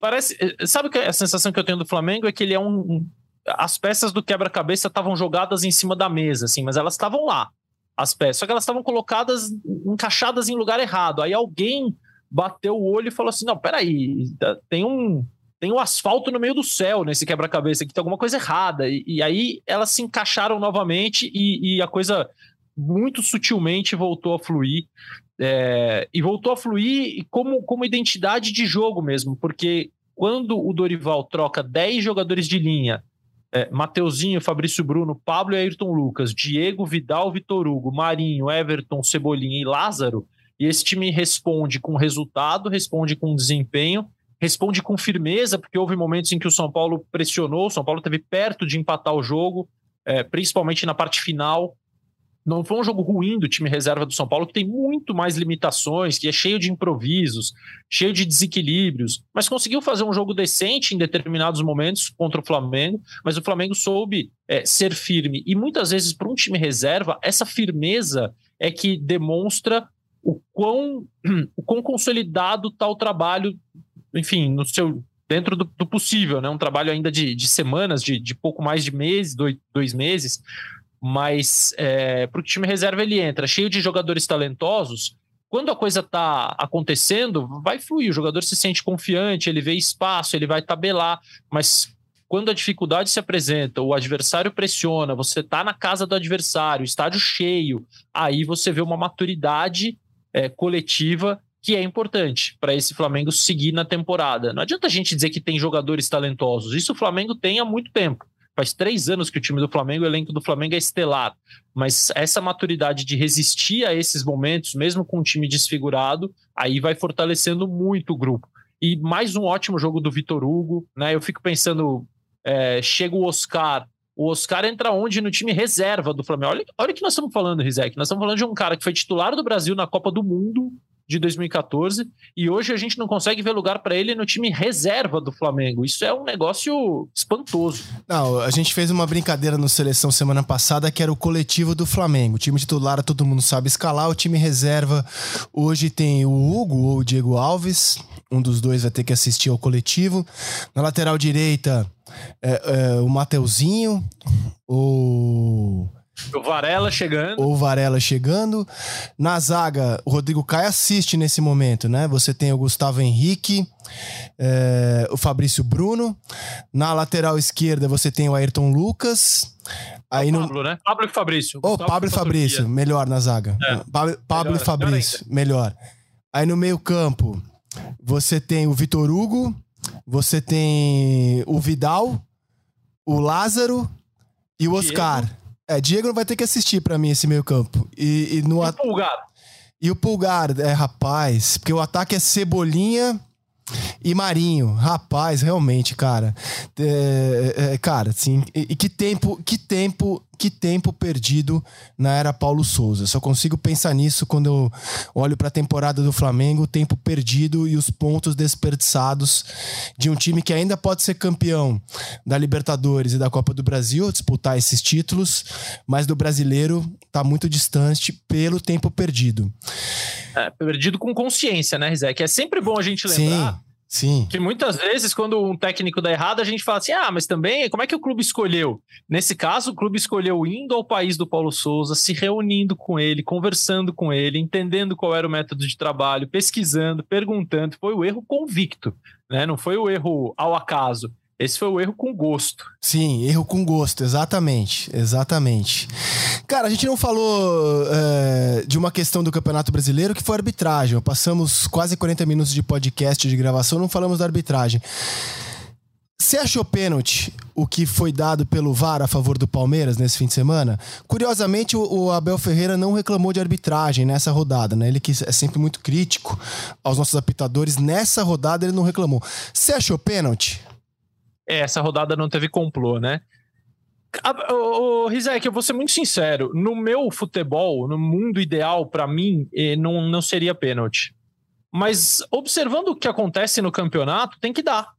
Parece. Eh, sabe que a sensação que eu tenho do Flamengo é que ele é um. as peças do quebra-cabeça estavam jogadas em cima da mesa, assim, mas elas estavam lá. As peças, só que elas estavam colocadas, encaixadas em lugar errado. Aí alguém bateu o olho e falou assim: não, peraí, tem um. Tem um asfalto no meio do céu nesse quebra-cabeça aqui, tem alguma coisa errada. E, e aí elas se encaixaram novamente e, e a coisa muito sutilmente voltou a fluir. É, e voltou a fluir como, como identidade de jogo mesmo, porque quando o Dorival troca 10 jogadores de linha, é, Mateuzinho, Fabrício Bruno, Pablo e Ayrton Lucas, Diego, Vidal, Vitor Hugo, Marinho, Everton, Cebolinha e Lázaro, e esse time responde com resultado, responde com desempenho, responde com firmeza, porque houve momentos em que o São Paulo pressionou, o São Paulo esteve perto de empatar o jogo, é, principalmente na parte final, não foi um jogo ruim do time reserva do São Paulo, que tem muito mais limitações, que é cheio de improvisos, cheio de desequilíbrios, mas conseguiu fazer um jogo decente em determinados momentos contra o Flamengo, mas o Flamengo soube é, ser firme. E muitas vezes, para um time reserva, essa firmeza é que demonstra o quão, o quão consolidado está o trabalho, enfim, no seu dentro do, do, possível, né? Um trabalho ainda de, de semanas, de, de pouco mais de meses, dois, dois meses, mas é, para o time reserva ele entra cheio de jogadores talentosos. Quando a coisa está acontecendo, vai fluir. O jogador se sente confiante, ele vê espaço, ele vai tabelar. Mas quando a dificuldade se apresenta, o adversário pressiona, você está na casa do adversário, estádio cheio, aí você vê uma maturidade é, coletiva que é importante para esse Flamengo seguir na temporada. Não adianta a gente dizer que tem jogadores talentosos, isso o Flamengo tem há muito tempo. Faz três anos que o time do Flamengo, o elenco do Flamengo é estelar. Mas essa maturidade de resistir a esses momentos, mesmo com um time desfigurado, aí vai fortalecendo muito o grupo. E mais um ótimo jogo do Vitor Hugo, né? Eu fico pensando, é, chega o Oscar, o Oscar entra onde no time reserva do Flamengo. Olha, olha o que nós estamos falando, Rizek. Nós estamos falando de um cara que foi titular do Brasil na Copa do Mundo, de 2014 e hoje a gente não consegue ver lugar para ele no time reserva do Flamengo. Isso é um negócio espantoso. Não, a gente fez uma brincadeira no seleção semana passada que era o coletivo do Flamengo. O time titular todo mundo sabe escalar, o time reserva hoje tem o Hugo ou o Diego Alves. Um dos dois vai ter que assistir ao coletivo. Na lateral direita, é, é, o Mateuzinho, o Varela chegando. O Varela chegando. Na zaga, o Rodrigo Caio assiste nesse momento, né? Você tem o Gustavo Henrique, é, o Fabrício Bruno. Na lateral esquerda, você tem o Ayrton Lucas. Aí o Pablo, no... né? Pablo e Fabrício. Oh, Pablo e Fabrício, melhor na zaga. É. Pablo, Pablo melhor, e Fabrício, melhor. Aí no meio-campo, você tem o Vitor Hugo, você tem o Vidal, o Lázaro e o Oscar. Diego. É, Diego vai ter que assistir para mim esse meio-campo. E, e, no e o Pulgar. E o Pulgar, é, rapaz, porque o ataque é Cebolinha, e Marinho, rapaz, realmente, cara. É, é, é, cara, assim, e, e, que tempo, que tempo, que tempo perdido na era Paulo Souza. Só consigo pensar nisso quando eu olho para a temporada do Flamengo, o tempo perdido e os pontos desperdiçados de um time que ainda pode ser campeão da Libertadores e da Copa do Brasil, disputar esses títulos, mas do brasileiro tá muito distante pelo tempo perdido. É, perdido com consciência, né, Rizek? É sempre bom a gente lembrar. Sim. Sim. Que muitas vezes, quando um técnico dá errado, a gente fala assim: ah, mas também, como é que o clube escolheu? Nesse caso, o clube escolheu indo ao país do Paulo Souza, se reunindo com ele, conversando com ele, entendendo qual era o método de trabalho, pesquisando, perguntando. Foi o erro convicto, né? Não foi o erro ao acaso. Esse foi o erro com gosto. Sim, erro com gosto, exatamente. Exatamente. Cara, a gente não falou é, de uma questão do Campeonato Brasileiro que foi a arbitragem. Passamos quase 40 minutos de podcast de gravação, não falamos da arbitragem. Você achou pênalti o que foi dado pelo VAR a favor do Palmeiras nesse fim de semana? Curiosamente, o, Abel Ferreira não reclamou de arbitragem nessa rodada, né? Ele que é sempre muito crítico aos nossos apitadores. Nessa rodada ele não reclamou. Você achou pênalti? É, essa rodada não teve complô, né? Ô, Rizek, eu vou ser muito sincero. No meu futebol, no mundo ideal, para mim, eh, não, não seria pênalti. Mas observando o que acontece no campeonato, tem que dar.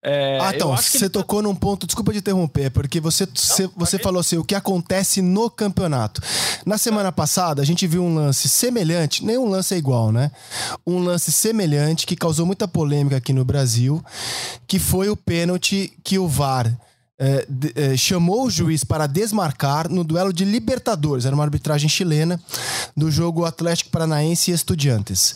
É, ah, então, você ele... tocou num ponto, desculpa te interromper, porque você, não, você, você falou assim, o que acontece no campeonato. Na semana passada, a gente viu um lance semelhante, nenhum lance é igual, né? Um lance semelhante que causou muita polêmica aqui no Brasil, que foi o pênalti que o VAR é, é, chamou o juiz para desmarcar no duelo de Libertadores, era uma arbitragem chilena, do jogo Atlético Paranaense e Estudiantes.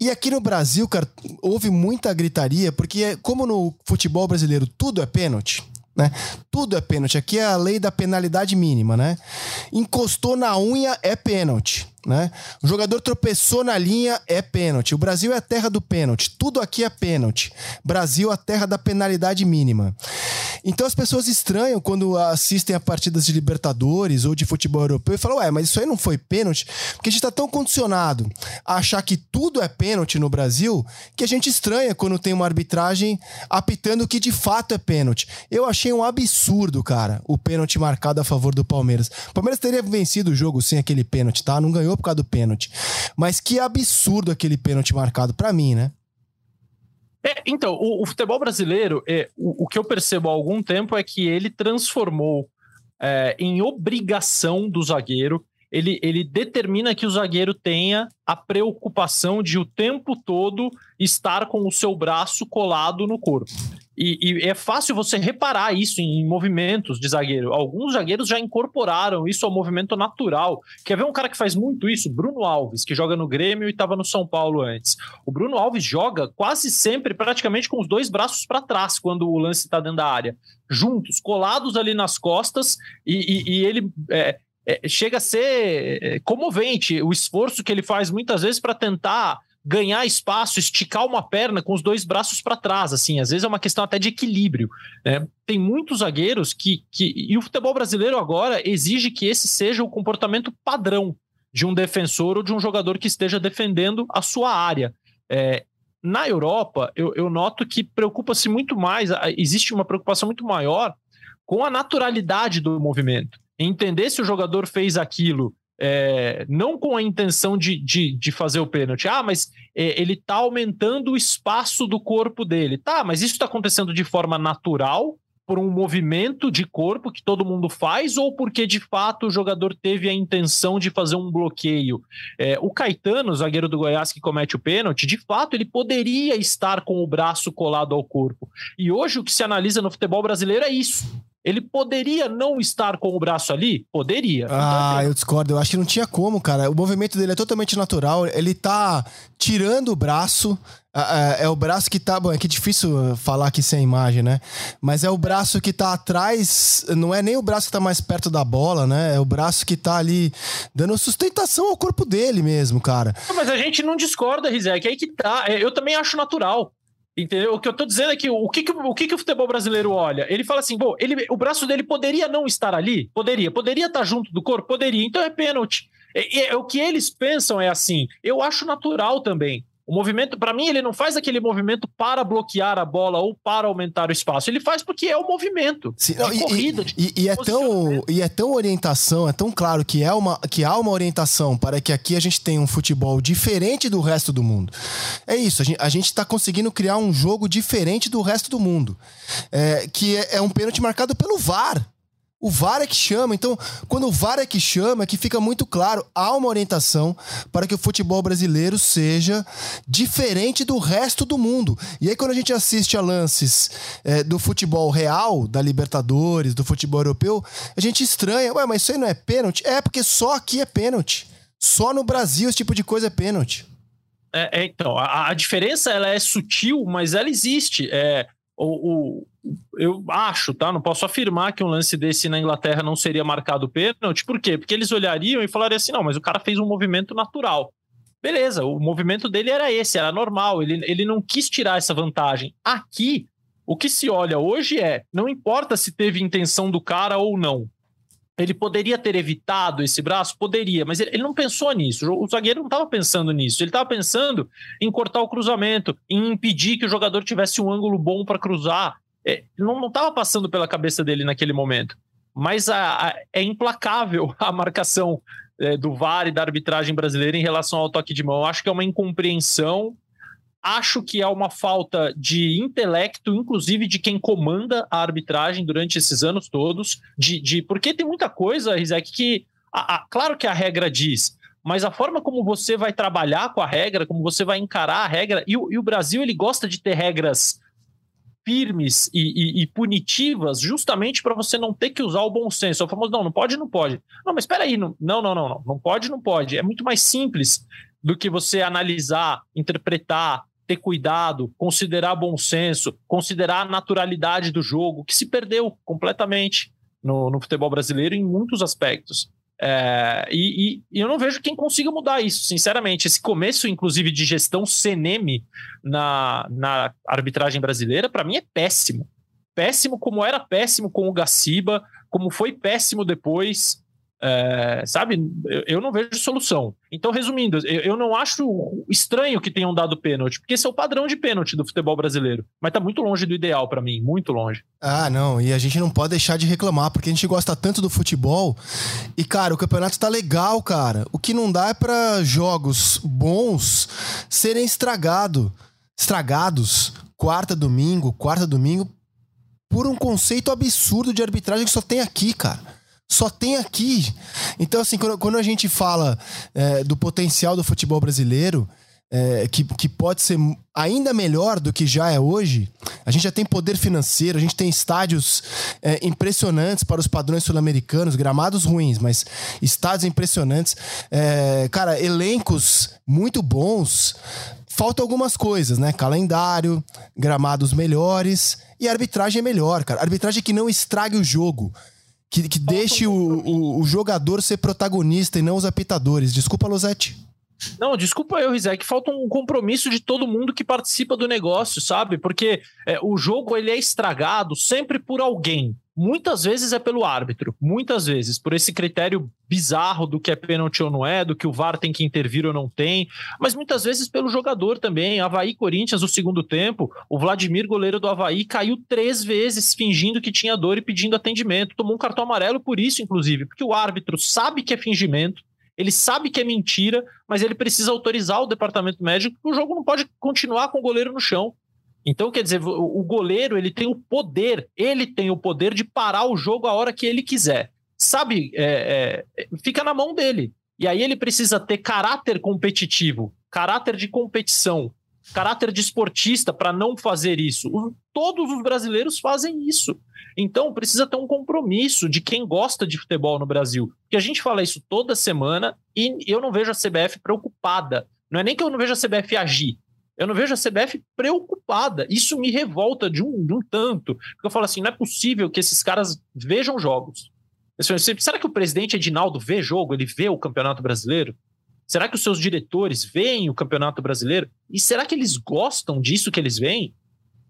E aqui no Brasil, cara, houve muita gritaria, porque como no futebol brasileiro tudo é pênalti, né? Tudo é pênalti. Aqui é a lei da penalidade mínima, né? Encostou na unha é pênalti né? O jogador tropeçou na linha, é pênalti. O Brasil é a terra do pênalti. Tudo aqui é pênalti. Brasil, a terra da penalidade mínima. Então as pessoas estranham quando assistem a partidas de Libertadores ou de futebol europeu e falam, ué, mas isso aí não foi pênalti? Porque a gente está tão condicionado a achar que tudo é pênalti no Brasil que a gente estranha quando tem uma arbitragem apitando que de fato é pênalti. Eu achei um absurdo, cara, o pênalti marcado a favor do Palmeiras. O Palmeiras teria vencido o jogo sem aquele pênalti, tá? Não ganhou ganhou por causa do pênalti. Mas que absurdo aquele pênalti marcado para mim, né? É, então, o, o, futebol brasileiro, é, o, o, que eu percebo há algum tempo é que ele transformou é, em obrigação do zagueiro, ele, ele determina que o zagueiro tenha a preocupação de o tempo todo estar com o seu braço colado no corpo. E, e, é fácil você reparar isso em movimentos de zagueiro. Alguns zagueiros já incorporaram isso ao movimento natural. Quer ver um cara que faz muito isso? Bruno Alves, que joga no Grêmio e estava no São Paulo antes. O Bruno Alves joga quase sempre, praticamente, com os dois braços para trás quando o lance está dentro da área. Juntos, colados ali nas costas, e, e, e ele. É, é, chega a ser é, comovente o esforço que ele faz muitas vezes para tentar ganhar espaço, esticar uma perna com os dois braços para trás, assim, às vezes é uma questão até de equilíbrio. Né? Tem muitos zagueiros que, que. E o futebol brasileiro agora exige que esse seja o comportamento padrão de um defensor ou de um jogador que esteja defendendo a sua área. É, na Europa, eu, eu noto que preocupa-se muito mais, existe uma preocupação muito maior com a naturalidade do movimento. Entender se o jogador fez aquilo é, não com a intenção de, de, de fazer o pênalti. Ah, mas é, ele está aumentando o espaço do corpo dele. Tá, mas isso está acontecendo de forma natural, por um movimento de corpo que todo mundo faz, ou porque de fato o jogador teve a intenção de fazer um bloqueio? É, o Caetano, zagueiro do Goiás que comete o pênalti, de fato ele poderia estar com o braço colado ao corpo. E hoje o que se analisa no futebol brasileiro é isso Ele poderia não estar com o braço ali? Poderia. Ah, então, eu discordo. Eu acho que não tinha como, cara. O movimento dele é totalmente natural. Ele tá tirando o braço. É, é o braço que tá. Bom, é que é difícil falar aqui sem imagem, né? Mas é o braço que tá atrás. Não é nem o braço que tá mais perto da bola, né? É o braço que tá ali dando sustentação ao corpo dele mesmo, cara. Mas a gente não discorda, Rizek. É aí que tá. É, eu também acho natural. Entendeu? O que eu tô dizendo é que o que, que, o, que, que o futebol brasileiro olha? Ele fala assim: bom, ele, o braço dele poderia não estar ali? Poderia. Poderia estar junto do corpo? Poderia. Então é pênalti. É, é, o que eles pensam é assim. Eu acho natural também. O movimento, para mim, ele não faz aquele movimento para bloquear a bola ou para aumentar o espaço. Ele faz porque é o movimento. Sim, não, e, corrida. E, e, é tão, e é tão orientação, é tão claro que, é uma, que há uma orientação para que aqui a gente tenha um futebol diferente do resto do mundo. É isso, a gente está conseguindo criar um jogo diferente do resto do mundo. É, que é, é um pênalti marcado pelo VAR. O VAR é que chama. Então, quando o VAR é que chama, é que fica muito claro, há uma orientação para que o futebol brasileiro seja diferente do resto do mundo. E aí, quando a gente assiste a lances é, do futebol real, da Libertadores, do futebol europeu, a gente estranha. Ué, mas isso aí não é pênalti? É, porque só aqui é pênalti. Só no Brasil esse tipo de coisa é pênalti. É, é, então, a, a, diferença ela é sutil, mas ela existe. É, o, o, eu acho, tá? Não posso afirmar que um lance desse na Inglaterra não seria marcado pênalti. Por quê? Porque eles olhariam e falariam assim: não, mas o cara fez um movimento natural. Beleza, o movimento dele era esse, era normal, ele, ele não quis tirar essa vantagem. Aqui, o que se olha hoje é: não importa se teve intenção do cara ou não. Ele poderia ter evitado esse braço? Poderia, mas ele, ele não pensou nisso. O zagueiro não estava pensando nisso. Ele estava pensando em cortar o cruzamento, em impedir que o jogador tivesse um ângulo bom para cruzar. É, não estava passando pela cabeça dele naquele momento. Mas a, a, é implacável a marcação é, do VAR e da arbitragem brasileira em relação ao toque de mão. Acho que é uma incompreensão Acho que é uma falta de intelecto, inclusive de quem comanda a arbitragem durante esses anos todos, de, de porque tem muita coisa, Rizek, que a, claro que a regra diz, mas a forma como você vai trabalhar com a regra, como você vai encarar a regra, e, e o Brasil ele gosta de ter regras firmes e, e, e punitivas justamente para você não ter que usar o bom senso. É o famoso, não, não pode, não pode. Não, mas espera aí, não, não, não, não, não pode, não pode. É muito mais simples do que você analisar, interpretar, ter cuidado, considerar bom senso, considerar a naturalidade do jogo, que se perdeu completamente no, no futebol brasileiro em muitos aspectos. É, e, e, eu não vejo quem consiga mudar isso, sinceramente. Esse começo, inclusive, de gestão CNM na, na arbitragem brasileira, para mim é péssimo. Péssimo como era péssimo com o Gaciba, como foi péssimo depois. É, sabe, eu, eu, não vejo solução. Então, resumindo, eu, eu, não acho estranho que tenham dado pênalti, porque esse é o padrão de pênalti do futebol brasileiro. Mas tá muito longe do ideal para mim, muito longe. Ah, não, e a gente não pode deixar de reclamar, porque a gente gosta tanto do futebol. E, cara, o campeonato tá legal, cara. O que não dá é para jogos bons serem estragado, estragados quarta, domingo, quarta, domingo, por um conceito absurdo de arbitragem que só tem aqui, cara só tem aqui. Então, assim, quando, quando a gente fala é, do potencial do futebol brasileiro, é, que, que pode ser ainda melhor do que já é hoje, a gente já tem poder financeiro, a gente tem estádios é, impressionantes para os padrões sul-americanos, gramados ruins, mas estádios impressionantes. É, cara, elencos muito bons. Faltam algumas coisas, né? Calendário, gramados melhores e arbitragem melhor, cara. Arbitragem que não estrague o jogo que, que deixe o, o, o, jogador ser protagonista e não os apitadores. Desculpa, Losetti. Não, desculpa eu, Rizek, falta um compromisso de todo mundo que participa do negócio, sabe? Porque é, o jogo ele é estragado sempre por alguém. Muitas vezes é pelo árbitro, muitas vezes, por esse critério bizarro do que é pênalti ou não é, do que o VAR tem que intervir ou não tem, mas muitas vezes pelo jogador também. Havaí Corinthians, no segundo tempo, o Vladimir, goleiro do Havaí, caiu três vezes fingindo que tinha dor e pedindo atendimento. Tomou um cartão amarelo por isso, inclusive, porque o árbitro sabe que é fingimento, ele sabe que é mentira, mas ele precisa autorizar o departamento médico, porque o jogo não pode continuar com o goleiro no chão. Então, quer dizer, o goleiro ele tem o poder, ele tem o poder de parar o jogo a hora que ele quiser. Sabe, é, é, fica na mão dele. E aí ele precisa ter caráter competitivo, caráter de competição. caráter de esportista para não fazer isso. Todos os brasileiros fazem isso. Então precisa ter um compromisso de quem gosta de futebol no Brasil. Porque a gente fala isso toda semana e eu não vejo a CBF preocupada. Não é nem que eu não vejo a CBF agir. Eu não vejo a CBF preocupada. Isso me revolta de um, de um tanto. Porque eu falo assim: não é possível que esses caras vejam jogos. Será que o presidente Edinaldo vê jogo? Ele vê o Campeonato Brasileiro? Será que os seus diretores veem o Campeonato Brasileiro? E será que eles gostam disso que eles veem?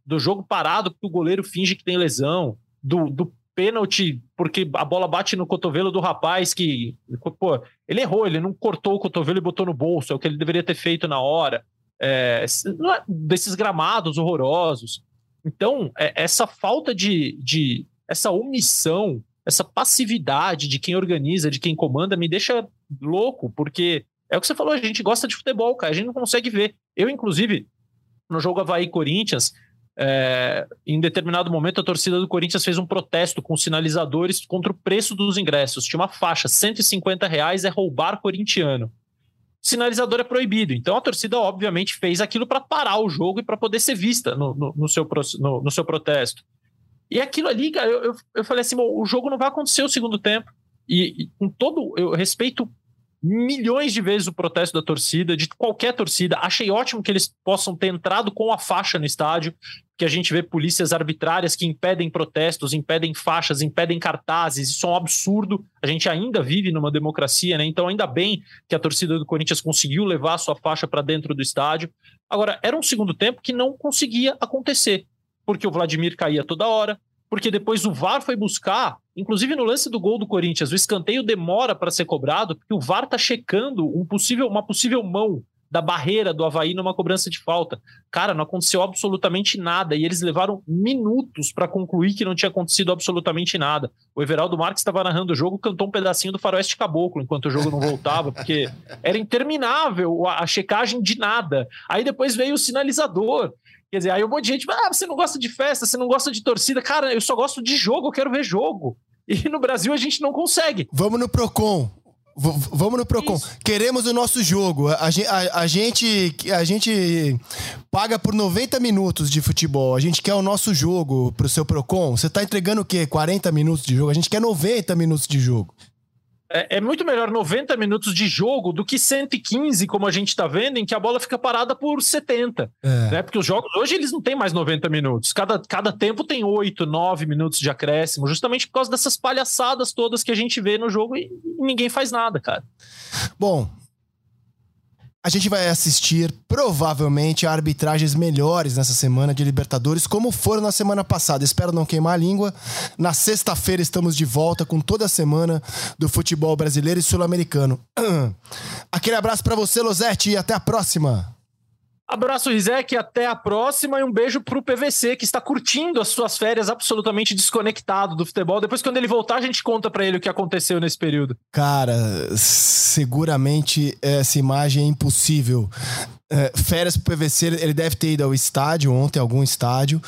Do jogo parado porque o goleiro finge que tem lesão, do, do pênalti porque a bola bate no cotovelo do rapaz que, pô, ele errou, ele não cortou o cotovelo e botou no bolso, é o que ele deveria ter feito na hora. É, é desses gramados horrorosos. Então, é, essa falta de, de. essa omissão, essa passividade de quem organiza, de quem comanda, me deixa louco, porque é o que você falou, a gente gosta de futebol, cara, a gente não consegue ver. Eu, inclusive, no jogo Havaí-Corinthians, é, em determinado momento a torcida do Corinthians fez um protesto com sinalizadores contra o preço dos ingressos. Tinha uma faixa, 150 reais é roubar corintiano. Sinalizador é proibido. Então a torcida, obviamente, fez aquilo para parar o jogo e para poder ser vista no, no, no seu, no, no, seu protesto. E aquilo ali, eu, eu, eu falei assim: o jogo não vai acontecer o segundo tempo. E, e com todo. Eu respeito milhões de vezes o protesto da torcida, de qualquer torcida. Achei ótimo que eles possam ter entrado com a faixa no estádio, que a gente vê polícias arbitrárias que impedem protestos, impedem faixas, impedem cartazes. Isso é um absurdo. A gente ainda vive numa democracia, né? Então, ainda bem que a torcida do Corinthians conseguiu levar a sua faixa para dentro do estádio. Agora, era um segundo tempo que não conseguia acontecer, porque o Vladimir caía toda hora, porque depois o VAR foi buscar, inclusive no lance do gol do Corinthians, o escanteio demora para ser cobrado, porque o VAR está checando um possível, uma possível mão da barreira do Havaí numa cobrança de falta. Cara, não aconteceu absolutamente nada e eles levaram minutos para concluir que não tinha acontecido absolutamente nada. O Everaldo Marques estava narrando o jogo, cantou um pedacinho do Faroeste Caboclo enquanto o jogo não voltava, porque era interminável a, a checagem de nada. Aí depois veio o sinalizador. Quer dizer, aí um monte de gente, ah, você não gosta de festa, você não gosta de torcida. Cara, eu só gosto de jogo, eu quero ver jogo. E no Brasil a gente não consegue. Vamos no Procon. V vamos no Procon. Isso. Queremos o nosso jogo. A, a, a, gente, a gente paga por 90 minutos de futebol. A gente quer o nosso jogo pro seu Procon. Você tá entregando o quê? 40 minutos de jogo? A gente quer 90 minutos de jogo. É, é, muito melhor 90 minutos de jogo do que 115, como a gente está vendo, em que a bola fica parada por 70. É. Né? Porque os jogos hoje eles não têm mais 90 minutos. Cada, cada tempo tem 8, 9 minutos de acréscimo, justamente por causa dessas palhaçadas todas que a gente vê no jogo e, e ninguém faz nada, cara. Bom, a gente vai assistir provavelmente a arbitragens melhores nessa semana de Libertadores, como foram na semana passada. Espero não queimar a língua. Na sexta-feira estamos de volta com toda a semana do futebol brasileiro e sul-americano. Aquele abraço para você, Losetti, e até a próxima. Abraço, Rizek, até a próxima e um beijo pro PVC, que está curtindo as suas férias absolutamente desconectado do futebol. Depois, quando ele voltar, a gente conta para ele o que aconteceu nesse período. Cara, seguramente essa imagem é impossível. É, férias pro PVC, ele deve ter ido ao estádio ontem, algum estádio.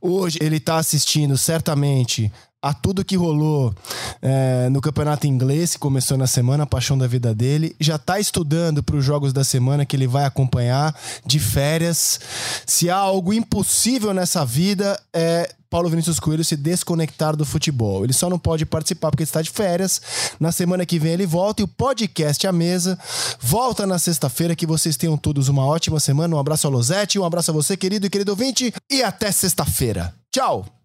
Hoje ele tá assistindo certamente a tudo que rolou é, no campeonato inglês, que começou na semana, a paixão da vida dele. Já está estudando para os jogos da semana que ele vai acompanhar de férias. Se há algo impossível nessa vida, é Paulo Vinícius Coelho se desconectar do futebol. Ele só não pode participar porque está de férias. Na semana que vem ele volta e o podcast à mesa volta na sexta-feira. Que vocês tenham todos uma ótima semana. Um abraço ao Losete, um abraço a você, querido e querido ouvinte, e até sexta-feira. Tchau!